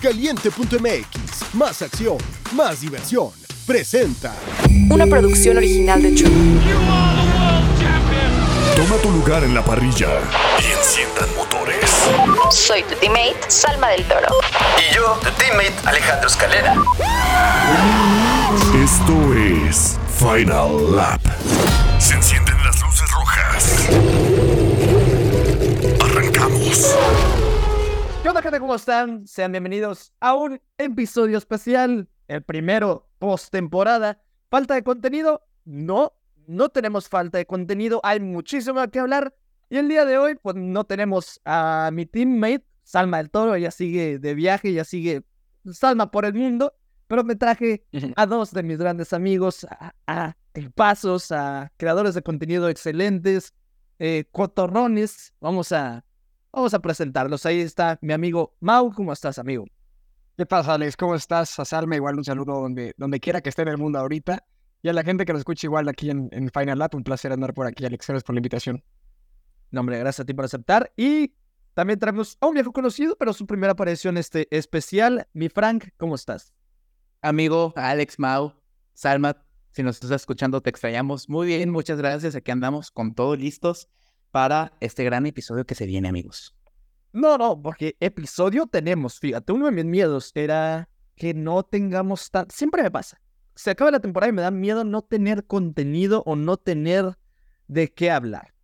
Caliente.mx, más acción, más diversión. Presenta. Una producción original de Chuck. Toma tu lugar en la parrilla y enciendan motores. Soy tu teammate, Salma del Toro. Y yo, tu teammate Alejandro Escalera. Esto es Final Lap. Se encienden las luces rojas. Arrancamos. ¿Qué onda, gente? ¿Cómo están? Sean bienvenidos a un episodio especial, el primero post temporada. ¿Falta de contenido? No, no tenemos falta de contenido, hay muchísimo que hablar. Y el día de hoy, pues no tenemos a mi teammate, Salma del Toro, ella sigue de viaje, ella sigue Salma por el mundo, pero me traje a dos de mis grandes amigos, a, a pasos, a creadores de contenido excelentes, eh, cotorrones. Vamos a, vamos a presentarlos. Ahí está mi amigo Mau. ¿Cómo estás, amigo? ¿Qué pasa, Alex? ¿Cómo estás? A Salma, igual un saludo donde, donde quiera que esté en el mundo ahorita. Y a la gente que nos escucha igual aquí en, en Final Lap, un placer andar por aquí, Alex. Gracias por la invitación. No, hombre, gracias a ti por aceptar. Y también traemos a un viejo conocido, pero su primera aparición este especial. Mi Frank, ¿cómo estás? Amigo Alex Mau, Salma, si nos estás escuchando, te extrañamos. Muy bien, muchas gracias. Aquí andamos con todo listos para este gran episodio que se viene, amigos. No, no, porque episodio tenemos. Fíjate, uno de mis miedos era que no tengamos tan. Siempre me pasa. Se acaba la temporada y me da miedo no tener contenido o no tener de qué hablar.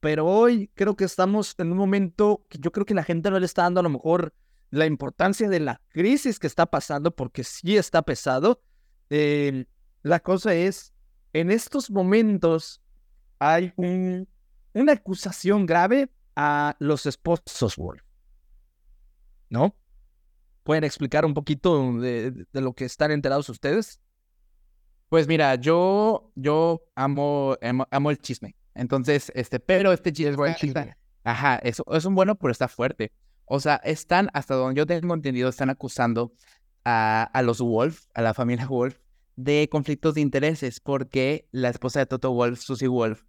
Pero hoy creo que estamos en un momento que yo creo que la gente no le está dando a lo mejor la importancia de la crisis que está pasando, porque sí está pesado. Eh, la cosa es, en estos momentos hay un, una acusación grave a los esposos Wolf. ¿No? ¿Pueden explicar un poquito de, de lo que están enterados ustedes? Pues mira, yo, yo amo, amo, amo el chisme. Entonces, este, pero este chisme está- Ajá, eso es un bueno, pero está fuerte. O sea, están, hasta donde yo tengo entendido, están acusando a, a los Wolf, a la familia Wolf, de conflictos de intereses, porque la esposa de Toto Wolf, Susie Wolf,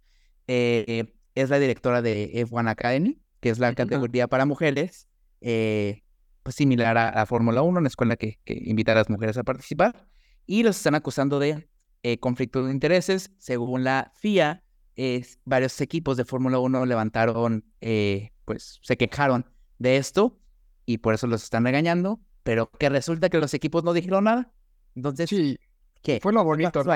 eh, es la directora de F1 Academy, que es la categoría para mujeres, eh, pues similar a, a Fórmula 1, una escuela que, que invita a las mujeres a participar, y los están acusando de eh, conflictos de intereses. Según la FIA, es- varios equipos de Fórmula 1 levantaron, eh, pues se quejaron de esto y por eso los están regañando, pero que resulta que los equipos no dijeron nada. Entonces, Sí, ¿qué? fue lo ¿Qué bonito, ¿no?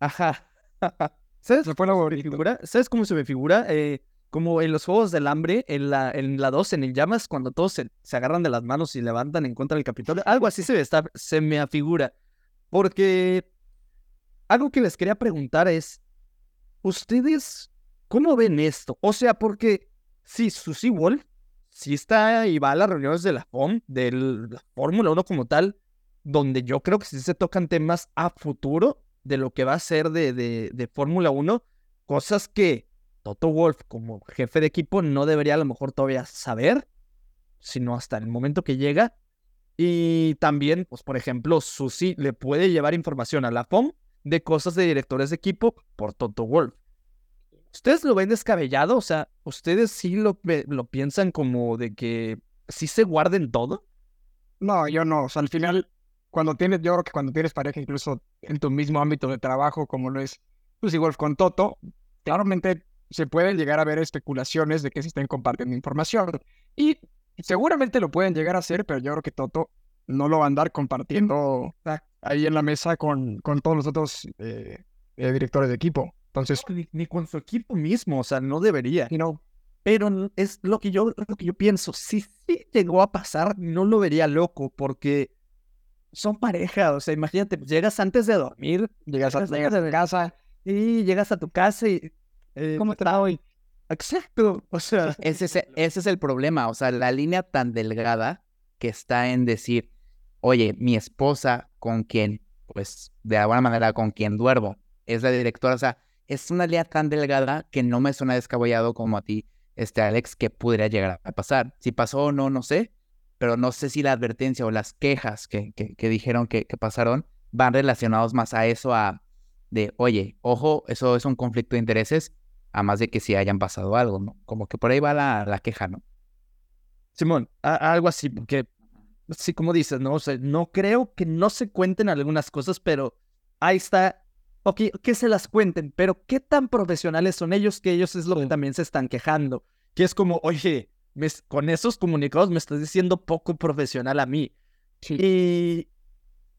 Ajá. ¿Sabes? Fue figura? ¿Sabes cómo se me figura? Eh, como en los Juegos del Hambre, en la, en la 2, en el Llamas, cuando todos se, se agarran de las manos y levantan en contra del Capitolio. Algo así se me, está, se me afigura. Porque algo que les quería preguntar es, ¿ustedes cómo ven esto? O sea, porque si Susie Wolf sí está y va a las reuniones de la FOM, de la Fórmula 1 como tal, donde yo creo que sí se tocan temas a futuro de lo que va a ser de, de, de Fórmula 1, cosas que Toto Wolf como jefe de equipo no debería a lo mejor todavía saber, sino hasta el momento que llega. Y también, pues por ejemplo, Susi le puede llevar información a la FOM de cosas de directores de equipo por Toto Wolf. ¿Ustedes lo ven descabellado? O sea, ¿ustedes sí lo, lo piensan como de que sí se guarden todo? No, yo no. Al final, cuando tienes, yo creo que cuando tienes pareja, incluso en tu mismo ámbito de trabajo, como lo es pues igual con Toto, claramente se pueden llegar a ver especulaciones de que se estén compartiendo información. Y seguramente lo pueden llegar a hacer, pero yo creo que Toto no lo va a andar compartiendo ahí en la mesa con, con todos los otros eh, eh, directores de equipo. Entonces, Ni, ni con su equipo mismo, o sea, no debería. you know, Pero es lo que yo, lo que yo pienso. Si sí llegó a pasar, no lo vería loco, porque son pareja. O sea, imagínate, pues, llegas antes de dormir llegas a, Llegas llegas a casa, y llegas a tu casa y. eh, ¿cómo está hoy? Exacto. O sea, Ese es, e- ese es el problema, o sea, la línea tan delgada que está en decir, oye, mi esposa con quien, pues, de alguna manera con quien duermo, es la directora, o sea, es una línea tan delgada que no me suena descabellado como a ti, este Alex, que pudiera llegar a pasar. Si pasó o no, no sé, pero no sé si la advertencia o las quejas que, que, que dijeron que, que pasaron van relacionados más a eso, a de, oye, ojo, eso es un conflicto de intereses, a más de que si hayan pasado algo, ¿no? Como que por ahí va la, la queja, ¿no? Simón, a- algo así, porque sí, como dices, ¿no? O sea, no creo que no se cuenten algunas cosas, pero ahí está. Ok, que se las cuenten, pero ¿qué tan profesionales son ellos que ellos es lo que también se están quejando? Que es como, oye, me- con esos comunicados me estás diciendo poco profesional a mí. Y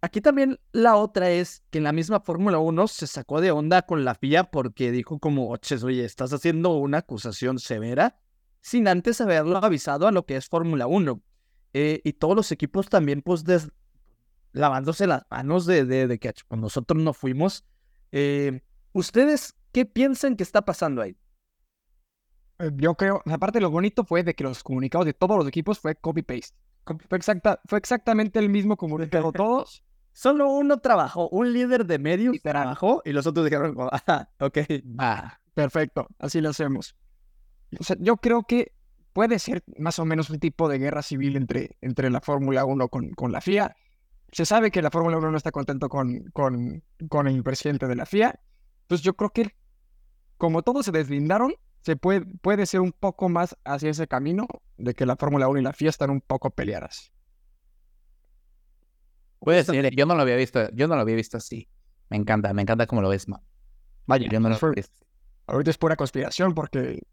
aquí también la otra es que en la misma Fórmula 1 se sacó de onda con la FIA porque dijo como, oches, oye, estás haciendo una acusación severa sin antes haberlo avisado a lo que es Fórmula 1. Eh, y todos los equipos también, pues, des- lavándose las manos de, de, de que pues, nosotros no fuimos. Eh, ¿Ustedes qué piensan que está pasando ahí? Eh, Yo creo, aparte lo bonito fue de que los comunicados de todos los equipos fue copy-paste. Fue, exacta, fue exactamente el mismo comunicado todos. Solo uno trabajó, un líder de medios trabajó y los otros dijeron, ah, ok. Va. Perfecto, así lo hacemos. O sea, yo creo que puede ser más o menos un tipo de guerra civil entre, entre la Fórmula 1 con, con la FIA. Se sabe que la Fórmula 1 no está contento con, con, con el presidente de la FIA. Pues yo creo que como todos se deslindaron, se puede, puede ser un poco más hacia ese camino de que la Fórmula 1 y la FIA están un poco peleadas. Puede ser, yo no lo había visto, yo no lo había visto así. Me encanta, me encanta cómo lo ves, ma. Vaya, Yo no lo fue- había visto. ahorita es pura conspiración porque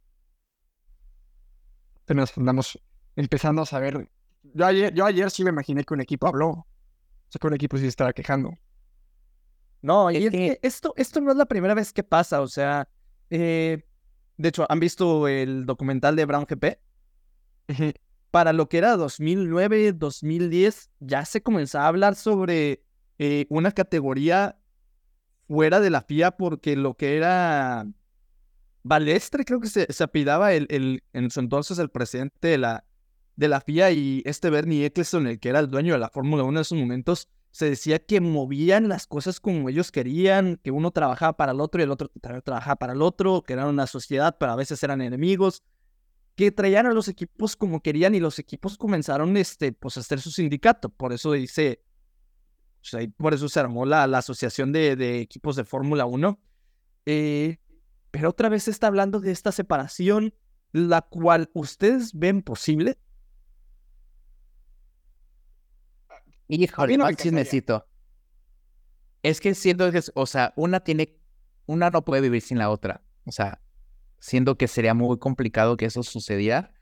apenas andamos empezando a saber. Yo ayer, yo ayer sí me imaginé que un equipo habló. O sea, que un equipo sí estaba quejando. No, y Es que esto, esto no es la primera vez que pasa, o sea, eh, de hecho, ¿han visto el documental de Brown GP? Para lo que era 2009, 2010, ya se comenzaba a hablar sobre eh, una categoría fuera de la FIA porque lo que era Balestre, creo que se, se apellidaba el, el, en su entonces el presidente de la, de la FIA y este Bernie Eccleston, el que era el dueño de la Fórmula 1 en esos momentos, se decía que movían las cosas como ellos querían, que uno trabajaba para el otro y el otro tra- trabajaba para el otro, que eran una sociedad, pero a veces eran enemigos, que traían a los equipos como querían y los equipos comenzaron este, pues, a hacer su sindicato. Por eso dice, o sea, y por eso se armó la, la asociación de, de equipos de Fórmula 1. Eh, pero otra vez se está hablando de esta separación, la cual ustedes ven posible. Híjole, no chismecito. Es que siento que, o sea, una tiene, una no puede vivir sin la otra. O sea, siento que sería muy complicado que eso sucediera.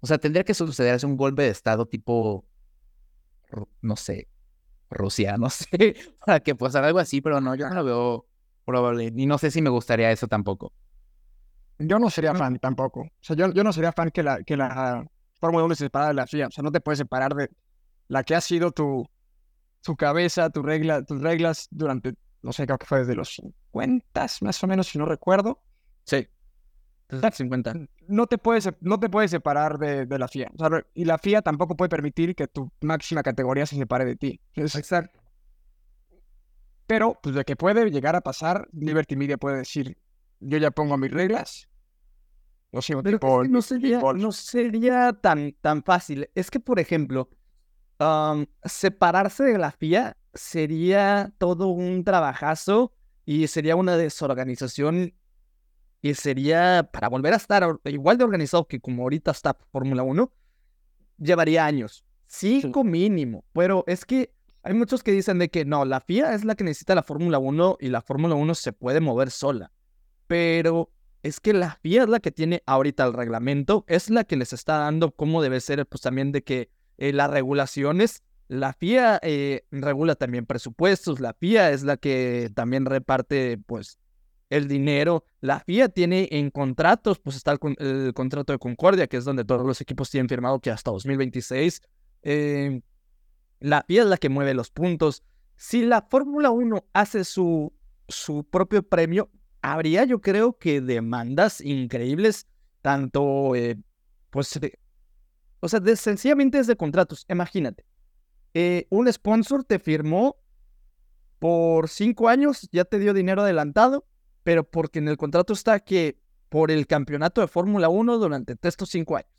O sea, tendría que suceder un golpe de estado tipo, no sé, Rusia, no sé, para que pasara algo así, pero no, yo no lo veo probable. Y no sé si me gustaría eso tampoco. Yo no sería fan tampoco. O sea, yo, yo no sería fan que la, que la Fórmula 1 se separara de la FIA. O sea, no te puedes separar de la que ha sido tu, tu cabeza, tu regla, tus reglas durante, no sé, creo que fue desde los 50, más o menos, si no recuerdo. Sí. 50. no te puedes, no te puedes separar de, de la FIA. O sea, re- y la FIA tampoco puede permitir que tu máxima categoría se separe de ti. Exacto. pero, pues de que puede llegar a pasar, Liberty Media puede decir, yo ya pongo mis reglas. Lo sigo Pero tipo es que no sería, no sería tan, tan fácil. Es que, por ejemplo, separarse de la FIA sería todo un trabajazo y sería una desorganización y sería para volver a estar igual de organizado que como ahorita está Fórmula 1, llevaría años. Cinco mínimo. Pero es que hay muchos que dicen de que no, la FIA es la que necesita la Fórmula 1 y la Fórmula 1 se puede mover sola. Pero es que la FIA es la que tiene ahorita el reglamento, es la que les está dando cómo debe ser, pues también de que eh, las regulaciones, la FIA eh, regula también presupuestos, la FIA es la que también reparte, pues, el dinero. La FIA tiene en contratos, pues está el, con- el contrato de Concordia, que es donde todos los equipos tienen firmado que hasta 2026. eh, la FIA es la que mueve los puntos. Si la Fórmula 1 hace su, su propio premio, habría yo creo que demandas increíbles, tanto, eh, pues, o sea, de- sencillamente es de contratos. Imagínate, eh, un sponsor te firmó por cinco años, ya te dio dinero adelantado, pero porque en el contrato está que por el campeonato de Fórmula 1 durante estos cinco años.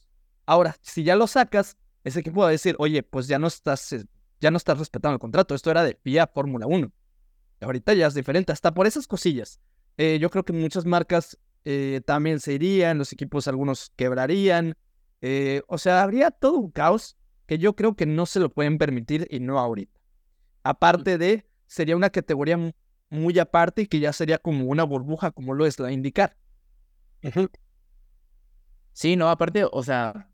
Ahora, si ya lo sacas, ese equipo va a decir, oye, pues ya no estás, eh, ya no estás respetando el contrato, esto era de FIA Fórmula 1. Ahorita ya es diferente, hasta por esas cosillas. Eh, yo creo que muchas marcas eh, también se irían, los equipos algunos quebrarían. Eh, o sea, habría todo un caos que yo creo que no se lo pueden permitir y no ahorita. Aparte de, sería una categoría mu- muy aparte y que ya sería como una burbuja, como lo es la indicar. Sí, no, aparte, o sea,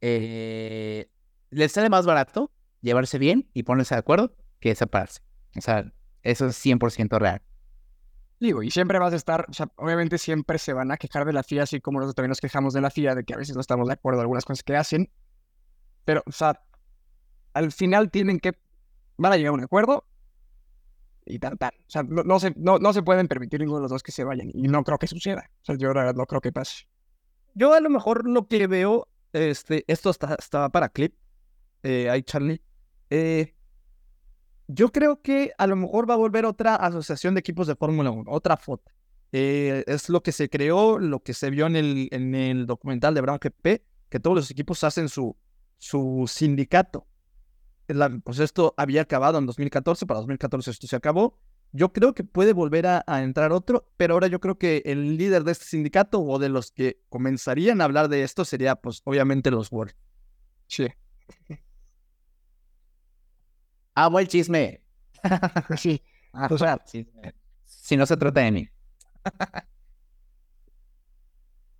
eh, les sale más barato llevarse bien y ponerse de acuerdo que separarse. O sea, eso es 100% real. Digo, y siempre vas a estar, o sea, obviamente siempre se van a quejar de la FIA, así como nosotros también nos quejamos de la FIA, de que a veces no estamos de acuerdo en algunas cosas que hacen. Pero, o sea, al final tienen que, van a llegar a un acuerdo y tan, tan. O sea, no, no se, no, no se pueden permitir ninguno de los dos que se vayan. Y no creo que suceda. O sea, yo la verdad no creo que pase. Yo a lo mejor lo que veo, este, esto está, está para clip, eh, ahí Charlie. eh, yo creo que a lo mejor va a volver otra asociación de equipos de Fórmula 1, otra foto. Eh, es lo que se creó, lo que se vio en el, en el documental de Brown GP, que todos los equipos hacen su, su sindicato. La- pues esto había acabado en 2014, para 2014 esto se acabó. Yo creo que puede volver a, a entrar otro, pero ahora yo creo que el líder de este sindicato o de los que comenzarían a hablar de esto sería, pues, obviamente los World. Sí. Amo el chisme. Sí. Ah, O sea- chisme. Si no se trata de mí.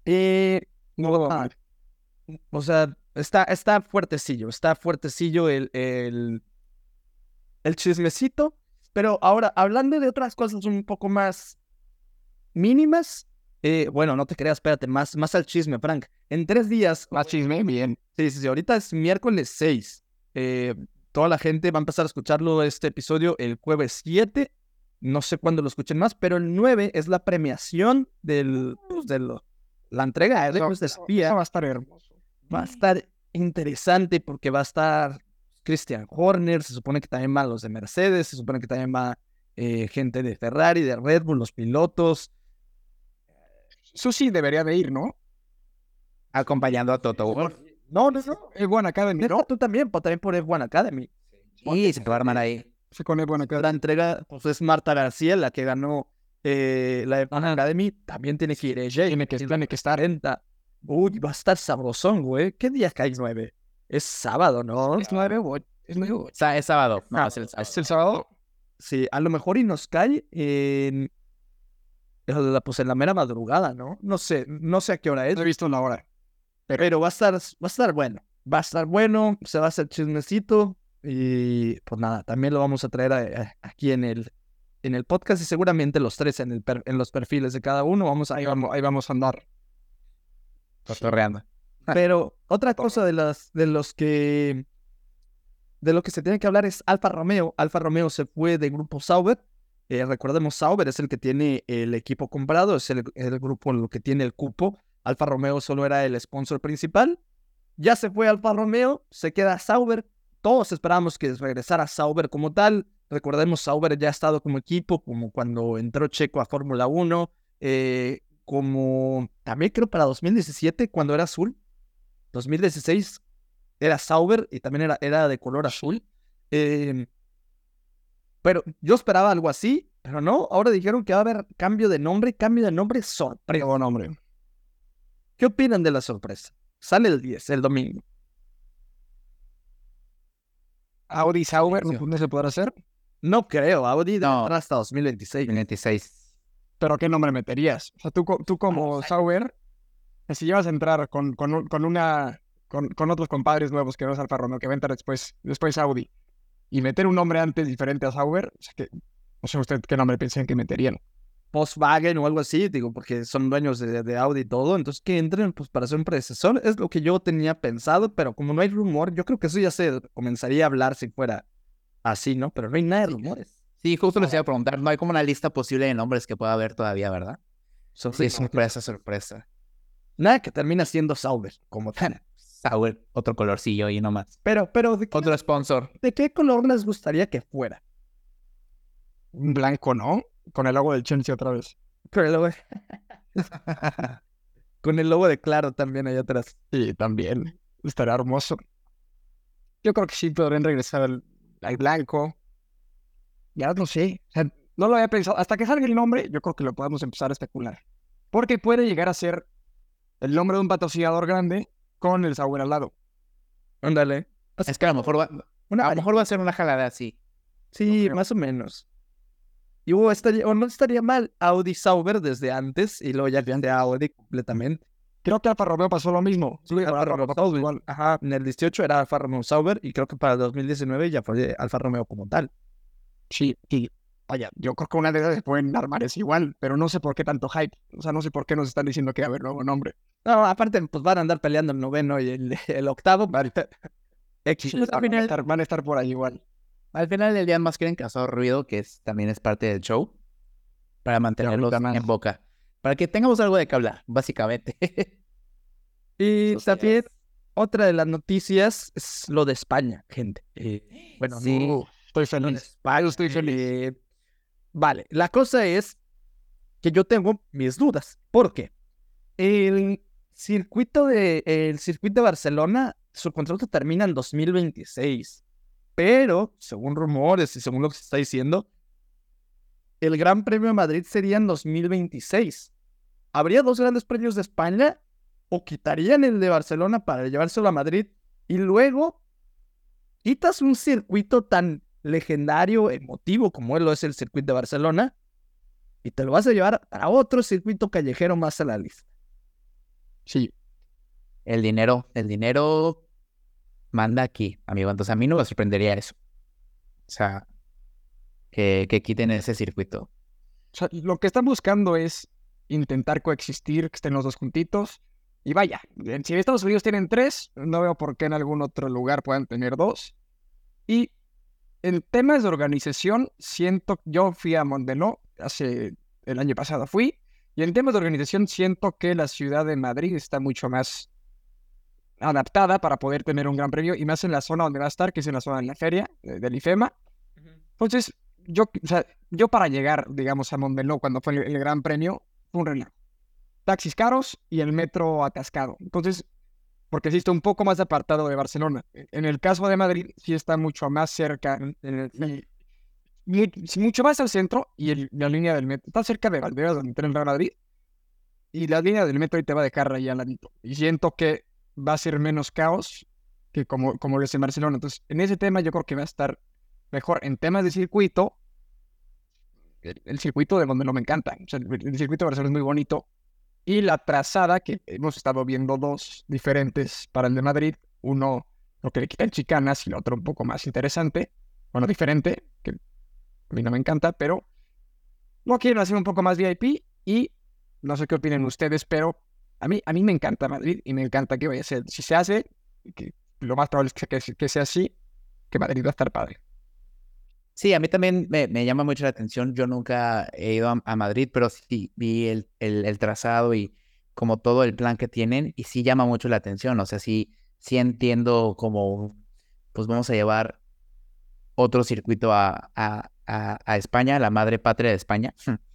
Eh, No lo Ah, o sea, está, está fuertecillo, está fuertecillo el, el, el chismecito. Pero ahora, hablando de otras cosas un poco más mínimas, eh, bueno, no te creas, espérate, más, más al chisme, Frank. En tres días, Más chisme, bien. Sí, sí, sí, ahorita es miércoles 6. Eh, toda la gente va a empezar a escucharlo este episodio el jueves 7. No sé cuándo lo escuchen más, pero el 9 es la premiación del, pues, de lo- la entrega de Eso- premios de espía. eso va a estar hermoso. Va a estar interesante porque va a estar Christian Horner, se supone que también van los de Mercedes, se supone que también va eh, gente de Ferrari, de Red Bull, los pilotos. Susi debería de ir, ¿no? Acompañando a Toto Wolff. No, no, no. Es buena Academy, ¿no? tú también, pues, también por F1 Academy. Y se va a armar ahí. Sí, con buena Academy. la entrega pues es Marta García, la que ganó eh, la F1 Academy, también tiene que ir ella. Tiene que, tiene que estar. Uy, va a estar sabrosón, güey. ¿Qué día cae 9? Es sábado, ¿no? Es nueve, güey. Es nueve, güey. O sea, es sábado. No, Ah, es el sábado. ¿Es el sábado? Sí, a lo mejor y nos cae en... Pues en la mera madrugada, ¿no? No sé, no sé a qué hora es, No he visto la hora. Pero va a estar, va a estar bueno. Va a estar bueno, se va a hacer chismecito y pues nada, también lo vamos a traer a- a- aquí en el, en el podcast y seguramente los tres en, el per- en los perfiles de cada uno vamos Ahí vamos, ahí vamos a andar. Cotorreando. Pero otra cosa de las de los que de lo que se tiene que hablar es Alfa Romeo. Alfa Romeo se fue de grupo Sauber. Eh, recordemos, Sauber es el que tiene el equipo comprado, es el, el grupo el que tiene el cupo. Alfa Romeo solo era el sponsor principal. Ya se fue Alfa Romeo, se queda Sauber. Todos esperábamos que regresara Sauber como tal. Recordemos, Sauber ya ha estado como equipo, como cuando entró Checo a Fórmula 1, eh, como también creo para 2017, cuando era azul. 2016 era Sauber y también era, era de color azul. Eh, pero yo esperaba algo así, pero no. Ahora dijeron que va a haber cambio de nombre, cambio de nombre sorpresa. Buen hombre. ¿Qué opinan de la sorpresa? Sale el 10, el domingo. Audi Sauber, ¿no, se podrá hacer? No creo, Audi No. hasta 2026. 26. ¿Pero qué nombre meterías? O sea, tú, co- tú como Sauber, si llevas a entrar con, con una con, con otros compadres nuevos que no es Alfa Romeo, que va a entrar después, después Audi, y meter un nombre antes diferente a Sauber, o sea, que, no sé usted qué nombre piensan que meterían. Volkswagen o algo así, digo, porque son dueños de, de Audi y todo, entonces que entren pues para ser un predecesor, es lo que yo tenía pensado, pero como no hay rumor, yo creo que eso ya se comenzaría a hablar si fuera así, ¿no? Pero no hay nada de rumores. Sí, justo les iba a preguntar. No hay como una lista posible de nombres que pueda haber todavía, ¿verdad? So- Sí, sorpresa, sorpresa. Nada que termina siendo Sauber, como tal. Sauer, otro colorcillo y no más. Pero, pero, ¿de qué, Otro sponsor. ¿de qué color les gustaría que fuera? Un blanco, ¿no? Con el logo del Chelsea otra vez. Pero el logo- Con el logo de Claro también allá atrás. Sí, también. Estaría hermoso. Yo creo que sí podrían regresar al, al blanco. Ya no sé. O sea, no lo había pensado. Hasta que salga el nombre, yo creo que lo podemos empezar a especular. Porque puede llegar a ser el nombre de un patrocinador grande con el Sauber al lado. Ándale. Es que a lo mejor va, Una a lo mejor va a ser una jalada así. Sí, más o menos. Y hubo estaría, o no estaría mal Audi Sauber desde antes y luego ya de Audi completamente. Creo que Alfa Romeo pasó lo mismo. Sí, Alfa Alfa Romeo Sauber. igual. Ajá, en el 18 era Alfa Romeo Sauber y creo que para el 2019 ya fue Alfa Romeo como tal. Sí, y vaya, yo creo que una de esas se pueden armar es igual, pero no sé por qué tanto hype. O sea, no sé por qué nos están diciendo que va a haber nuevo nombre. No, aparte, pues van a andar peleando el noveno y el, el octavo. X. Al Van a, final- estar, van a estar por ahí igual. Al final del día más quieren causar ruido, que es, también es parte del show, para mantenerlos en boca. Para que tengamos algo de que hablar, básicamente. Y Eso también es. otra de las noticias es lo de España, gente. Eh, bueno, Sí. no, Estoy feliz. España. estoy feliz. eh, vale, la cosa es que yo tengo mis dudas. ¿Por qué? El circuito de, el circuito de Barcelona, su contrato termina en 2026. Pero, según rumores y según lo que se está diciendo, el Gran Premio de Madrid sería en 2026. ¿Habría dos grandes premios de España? ¿O quitarían el de Barcelona para llevárselo a Madrid? Y luego, quitas un circuito tan legendario, emotivo como lo es el circuito de Barcelona, y te lo vas a llevar a otro circuito callejero más a la lista. Sí, El dinero, el dinero manda aquí, amigo. Entonces a mí no me sorprendería eso. O sea, que, quiten ese circuito. O sea, lo que están buscando es intentar coexistir, que estén los dos juntitos. Y vaya, si en Estados Unidos tienen tres, no veo por qué en algún otro lugar puedan tener dos. Y en temas de organización, siento, yo fui a Mondeló hace el año pasado fui, y en temas de organización siento que la ciudad de Madrid está mucho más adaptada para poder tener un gran premio, y más en la zona donde va a estar, que es en la zona de la feria, eh, del IFEMA. Entonces, yo, o sea, yo para llegar, digamos, a Montmeló cuando fue el, el Gran Premio, fue un relajo. Taxis caros y el metro atascado. Entonces, porque sí está un poco más apartado de Barcelona. E, En el caso de Madrid, sí está mucho más cerca, y- sí, mucho más al centro y el- la línea del metro. Está cerca de Valderas, donde está el Real Madrid. Y la línea del metro ahí te va a dejar ahí al ladito. Y siento que va a ser menos caos que como, como lo es en Barcelona. Entonces, en ese tema yo creo que va a estar mejor. En temas de circuito, el, el circuito de donde no me encanta. O sea, el, el circuito de Barcelona es muy bonito. Y la trazada, que hemos estado viendo dos diferentes para el de Madrid. Uno, lo que le quitan chicanas y el otro un poco más interesante. Bueno, diferente, que a mí no me encanta, pero lo quieren hacer un poco más VIP y no sé qué opinen ustedes, pero a mí, a mí me encanta Madrid y me encanta que vaya a ser. Si se hace, que lo más probable es que, sea así, que Madrid va a estar padre. Sí, a mí también me, llama mucho la atención. Yo nunca he ido a, Madrid, pero sí vi el, el, el trazado y como todo el plan que tienen y sí llama mucho la atención. O sea, sí, sí entiendo como, pues vamos a llevar otro circuito a, a, a, a España, la madre patria de España.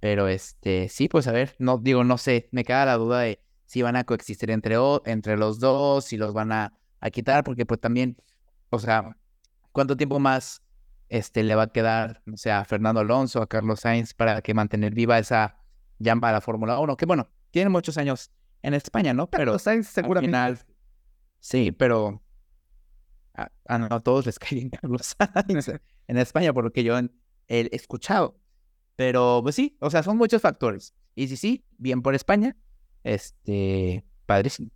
Pero este, sí, pues a ver, no digo, no sé, me queda la duda de si van a coexistir entre, entre los dos, si los van a, a quitar, porque pues también, o sea, ¿cuánto tiempo más este, le va a quedar, o sea, a Fernando Alonso, a Carlos Sainz, para que mantener viva esa llama a la Fórmula 1? Que bueno, tienen muchos años en España, ¿no? Pero Sainz al seguramente. final, sí, pero a, a no a todos les cae bien Carlos Sainz en España, por lo que yo he escuchado. Pero pues sí, o sea, son muchos factores. Y sí, sí, bien por España, este, padrísimo.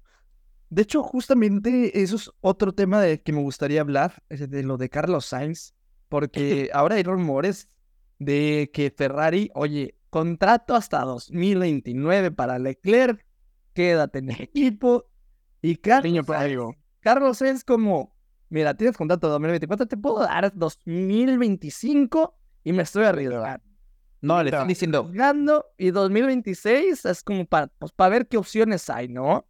De hecho, justamente eso es otro tema de que me gustaría hablar, es de lo de Carlos Sainz, porque ahora hay rumores de que Ferrari, oye, contrato hasta 2029 para Leclerc, quédate en el equipo, y Carlos, Niño Sainz. Carlos Sainz como, mira, tienes contrato 2024, te puedo dar 2025 y me estoy arriesgando. No, le están diciendo, y 2026 es como para, pues, para ver qué opciones hay, ¿no?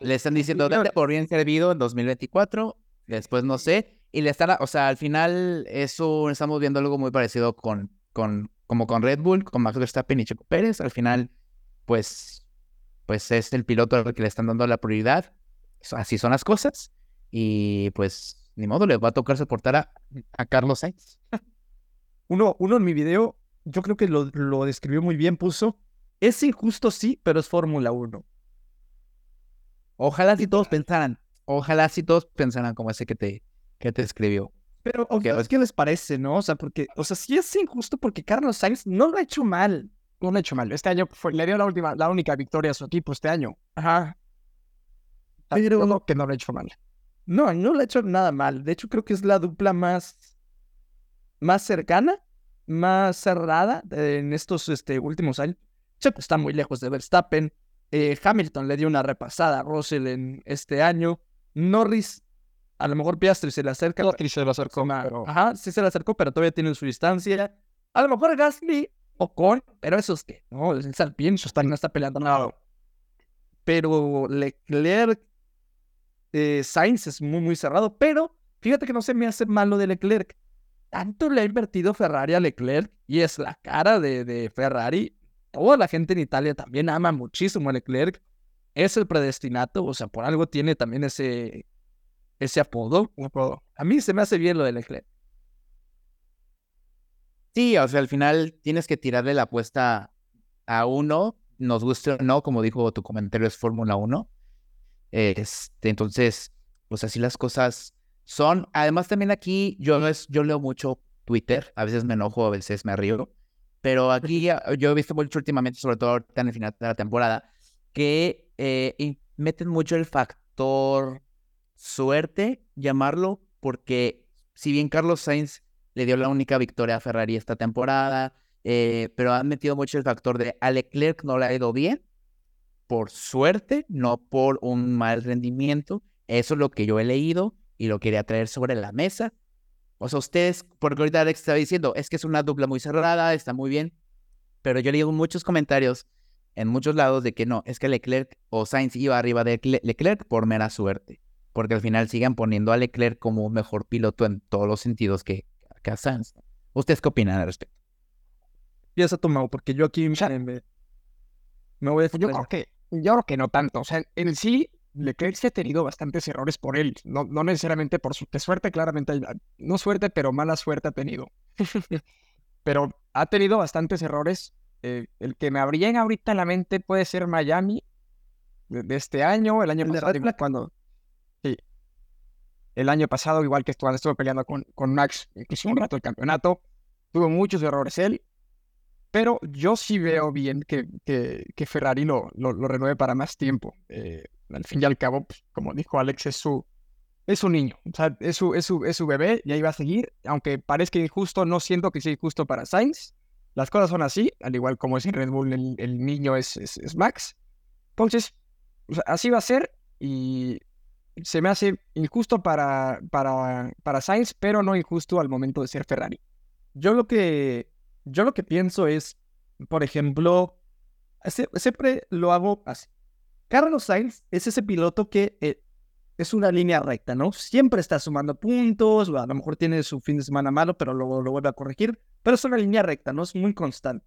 le están diciendo, date por bien servido en 2024, después no sé, y le están, o sea, al final eso estamos viendo algo muy parecido con, con, como con Red Bull, con Max Verstappen y Checo Pérez, al final, pues, pues es el piloto al que le están dando la prioridad, así son las cosas, y pues, ni modo, le va a tocar soportar a, a Carlos Sainz. Uno, uno en mi video, yo creo que lo, lo describió muy bien, puso, es injusto sí, pero es Fórmula 1. Ojalá si todos pensaran, ojalá si todos pensaran como ese que te, que te escribió. Pero, ¿a ustedes ¿qué les parece, no? O sea, porque, o sea, sí es injusto porque Carlos Sainz no lo ha hecho mal. No lo ha hecho mal. Este año fue- le dio la última, la única victoria a su equipo este año. Ajá. Pero- creo que no lo ha hecho mal. No, no lo ha hecho nada mal. De hecho, creo que es la dupla más, más cercana, más cerrada de- en estos este, últimos años. Checo está muy lejos de Verstappen. Eh, Hamilton le dio una repasada a Russell en este año. Norris, a lo mejor Piastri se le acerca. No, se lo acercó, Una- pero Ajá, sí se le acercó, pero todavía tienen su distancia. A lo mejor Gasly o Con, pero eso es que, no, es Alpine, eso está, no está peleando nada. Pero Leclerc, eh, Sainz es muy, muy cerrado, pero fíjate que no se me hace malo de Leclerc. Tanto le ha invertido Ferrari a Leclerc y es la cara de, de Ferrari. Toda la gente en Italia también ama muchísimo a Leclerc. Es el predestinato, o sea, por algo tiene también ese, ese apodo. A mí se me hace bien lo de Leclerc. Sí, o sea, al final tienes que tirarle la apuesta a uno, nos guste o no, como dijo tu comentario, es Fórmula 1. Este, entonces, pues así las cosas son. Además, también aquí yo, es, yo leo mucho Twitter, a veces me enojo, a veces me río, pero aquí yo he visto mucho últimamente, sobre todo en el final de la temporada, que eh, meten mucho el factor suerte, llamarlo, porque si bien Carlos Sainz le dio la única victoria a Ferrari esta temporada, eh, pero han metido mucho el factor de a Leclerc no le ha ido bien, por suerte, no por un mal rendimiento. Eso es lo que yo he leído y lo quería traer sobre la mesa. O sea, ustedes, porque ahorita Alex estaba diciendo, es que es una dupla muy cerrada, está muy bien, pero yo leí muchos comentarios en muchos lados de que no, es que Leclerc o Sainz iba arriba de Cle- Leclerc por mera suerte, porque al final siguen poniendo a Leclerc como un mejor piloto en todos los sentidos que, que a Sainz. ¿Ustedes qué opinan al respecto? Piensa tomado, porque yo aquí me voy a Yo creo que, yo creo que no tanto. O sea, en sí, Leclerc sí ha tenido bastantes errores por él. No, no necesariamente por su de suerte, claramente. No suerte, pero mala suerte ha tenido. pero ha tenido bastantes errores. Eh, el que me abrían ahorita la mente puede ser Miami de, de este año, el año El pasado. Igual cuando. Sí. El año pasado, igual que cuando estuve peleando con, con Max, incluso un rato el campeonato, tuvo muchos errores él. Pero yo sí veo bien que, que, que Ferrari lo, lo, lo renueve para más tiempo. Eh, al fin y al cabo, pues, como dijo Alex, es su, es su niño. O sea, es su, es, su, es su bebé y ahí va a seguir. Aunque parezca injusto, no siento que sea injusto para Sainz. Las cosas son así, al igual como es en Red Bull, el, el niño es, es, es Max. Entonces, o sea, así va a ser y se me hace injusto para, para, para Sainz, pero no injusto al momento de ser Ferrari. Yo lo que, yo lo que pienso es, por ejemplo, sie- siempre lo hago así. Carlos Sainz es ese piloto que eh, es una línea recta, ¿no? Siempre está sumando puntos, a lo mejor tiene su fin de semana malo, pero luego lo vuelve a corregir, pero es una línea recta, ¿no? Es muy constante.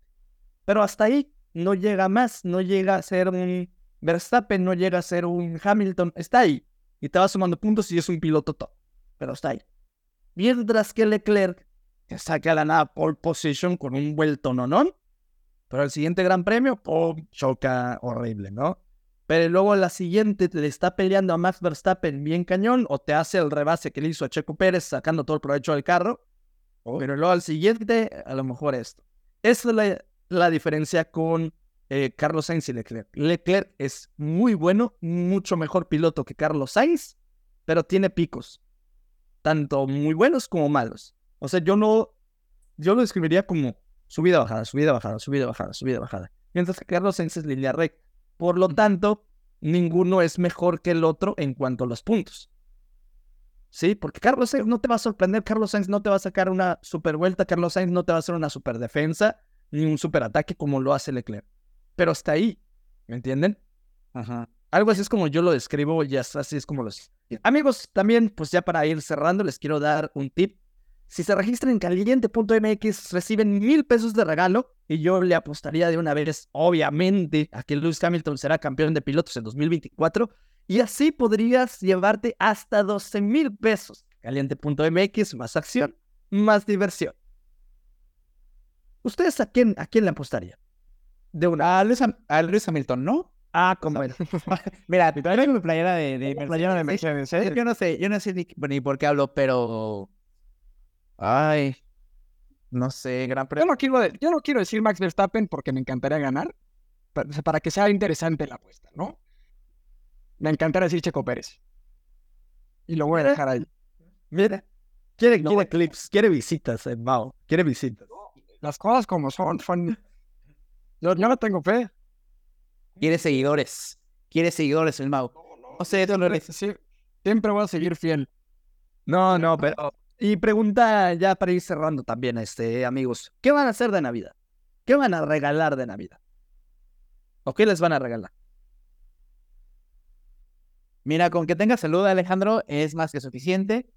Pero hasta ahí no llega más, no llega a ser un Verstappen, no llega a ser un Hamilton, está ahí. Y te va sumando puntos y es un piloto top, pero está ahí. Mientras que Leclerc saca la nada pole position con un vuelto nonón, pero el siguiente gran premio, ¡pum! choca horrible, ¿no? Pero luego la siguiente le está peleando a Max Verstappen bien cañón, o te hace el rebase que le hizo a Checo Pérez sacando todo el provecho del carro, pero luego al siguiente, a lo mejor esto. Esa es la, la diferencia con eh, Carlos Sainz y Leclerc. Leclerc es muy bueno, mucho mejor piloto que Carlos Sainz, pero tiene picos, tanto muy buenos como malos. O sea, yo no, yo lo describiría como subida, bajada, subida, bajada, subida, bajada, subida, bajada. Mientras que Carlos Sainz es línea recta. Por lo tanto, ninguno es mejor que el otro en cuanto a los puntos. Sí, porque Carlos Sainz no te va a sorprender, Carlos Sainz no te va a sacar una super vuelta, Carlos Sainz no te va a hacer una super defensa, ni un super ataque como lo hace Leclerc. Pero está ahí, ¿me entienden? Ajá. Algo así es como yo lo describo y as- así es como los... Amigos, también, pues ya para ir cerrando, les quiero dar un tip. Si se registran en caliente.mx, reciben mil pesos de regalo y yo le apostaría de una vez, obviamente, a que Lewis Hamilton será campeón de pilotos en 2024 y así podrías llevarte hasta 12 mil pesos. Caliente.mx, más acción, más diversión. ¿Ustedes a quién, a quién le apostarían? De una... A Lewis, Ham- a Lewis Hamilton, ¿no? Ah, como. Mira, traigo mi playera de, de La playera de Mercedes. Mercedes, ¿eh? Yo no sé, yo no sé ni, ni por qué hablo, pero. Ay. No sé, gran Yo premio. no, quiero, yo no quiero decir Max Verstappen porque me encantaría ganar, sea, para que sea interesante la apuesta, ¿no? Me encantaría decir Checo Pérez. Y lo voy a dejar ahí. Mira. Quiere, quiere clips, quiere visitas, eh, Mao. Quiere visitas. Las cosas como son, son... Yo, yo no tengo fe. Quiere seguidores. Quiere seguidores el Mau. No sé, eso no eres. Sí, siempre voy a seguir fiel. No, no, pero. Y pregunta ya para ir cerrando también, este, amigos. ¿Qué van a hacer de Navidad? ¿Qué van a regalar de Navidad? ¿O qué les van a regalar? Mira, con que tenga salud, Alejandro, es más que suficiente.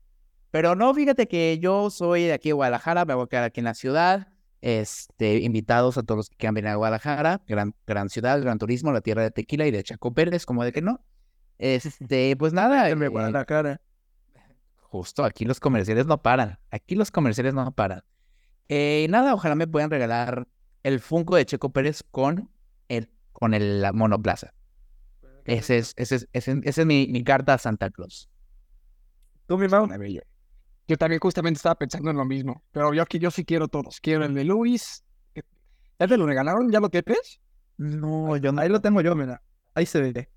Pero no, fíjate que yo soy de aquí de Guadalajara, me voy a quedar aquí en la ciudad. Este, invitados a todos los que quieran venir a Guadalajara, gran, gran ciudad, gran turismo, la tierra de tequila y de Chaco Pérez, como de que no. Este, pues nada, eh, Guadalajara. Justo aquí los comerciales no paran. Aquí los comerciales no paran. Eh, nada, ojalá me puedan regalar el Funko de Checo Pérez con el, con el la monoplaza. Ese es, ese es, ese, ese es mi, mi carta a Santa Claus. ¿Tú, mi Mao? Yo también justamente estaba pensando en lo mismo. Pero yo aquí yo sí quiero todos. Quiero el de Luis. ¿Ya te lo regalaron? ¿Ya lo tienes? No, yo no. Ahí lo tengo yo, mira. Ahí se ve.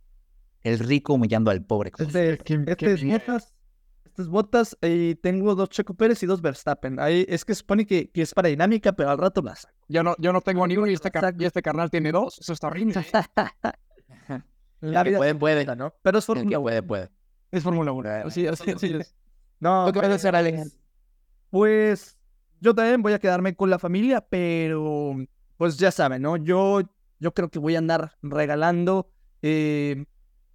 El rico humillando al pobre. Este, este qué es. Botas. Estas botas. Y tengo dos Checo Pérez y dos Verstappen. Ahí es que supone que, que es para dinámica, pero al rato las saco. Yo no, yo no tengo ninguno y este, car- y este carnal tiene dos. Eso está horrible. La vida puede, puede. ¿no? Pero es Fórmula 1. puede, puede. Es Fórmula 1. Así, así, así es. No, ¿Tú qué vas a hacer, Alex? Pues yo también voy a quedarme con la familia, pero pues ya saben, ¿no? Yo, yo creo que voy a andar regalando eh,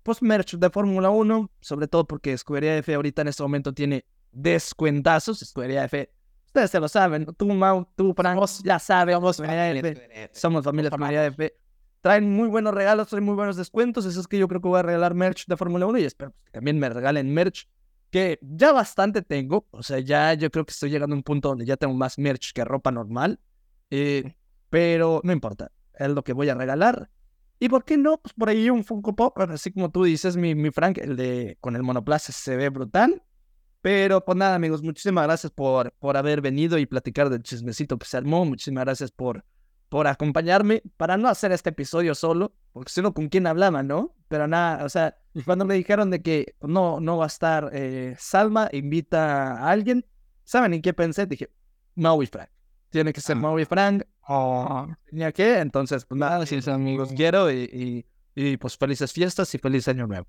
pues merch de Fórmula 1, sobre todo porque Escudería F ahorita en este momento tiene descuentazos. Escudería F, ustedes se lo saben, tú, Mau, tú, Frank, ya saben, Escudería F, somos familia Escudería F. Traen muy buenos regalos, traen muy buenos descuentos, eso es que yo creo que voy a regalar merch de Fórmula 1 y espero que también me regalen merch que ya bastante tengo, o sea, ya yo creo que estoy llegando a un punto donde ya tengo más merch que ropa normal, eh, pero no importa, es lo que voy a regalar. ¿Y por qué no? Pues por ahí un Funko Pop, así como tú dices, mi, mi Frank, el de con el monoplaza se ve brutal. Pero pues nada, amigos, muchísimas gracias por, por haber venido y platicar del chismecito que se. Muchísimas gracias por, por acompañarme para no hacer este episodio solo, porque si no, ¿con quién hablaba, no? Pero nada, o sea, cuando me dijeron de que no, no va a estar eh, Salma, invita a alguien, ¿saben en qué pensé? Dije, Maui Frank. Tiene que ser Ah. Maui Frank. Oh, ¿Tenía que? Entonces, pues nada, gracias, amigo. los quiero y, y, y, pues felices fiestas y feliz año nuevo.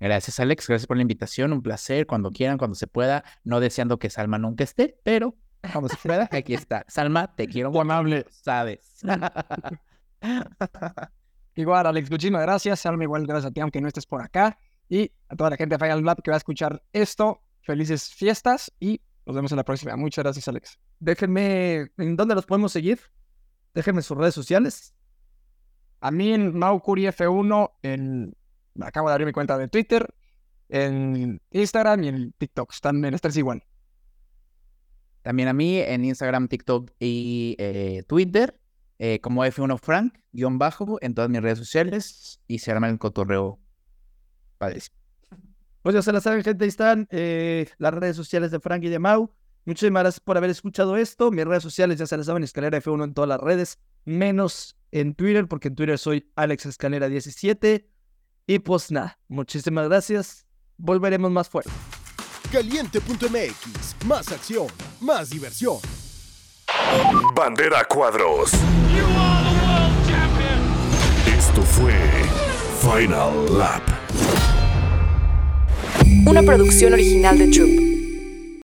Gracias, Alex. Gracias por la invitación. Un placer. Cuando quieran, cuando se pueda. No deseando que Salma nunca esté, pero cuando se pueda, aquí está. Salma, te quiero. Muy amable. Sabes. Igual, Alex, muchísimas gracias. Salma, igual gracias a ti, aunque no estés por acá. Y a toda la gente de Final Lab que va a escuchar esto, felices fiestas y nos vemos en la próxima. Muchas gracias, Alex. Déjenme, ¿en dónde los podemos seguir? Déjenme sus redes sociales. A mí en Maukuri F1, en... acabo de abrir mi cuenta de Twitter, en Instagram y en TikTok. Están en estas igual. También a mí en Instagram, TikTok y eh, Twitter, eh, como F1 Frank, guion bajo, en todas mis redes sociales y se arma el cotorreo. Padrísimo. Pues ya se la saben, gente, ahí están eh, las redes sociales de Frank y de Mau. Muchísimas gracias por haber escuchado esto. Mis redes sociales ya se las saben, Escalera F1 en todas las redes, menos en Twitter, porque en Twitter soy Alex Escalera 17. Y pues nada, muchísimas gracias. Volveremos más fuerte. Caliente.mx, más acción, más diversión. Bandera cuadros. Esto fue Final Lap. Una producción original de Troop.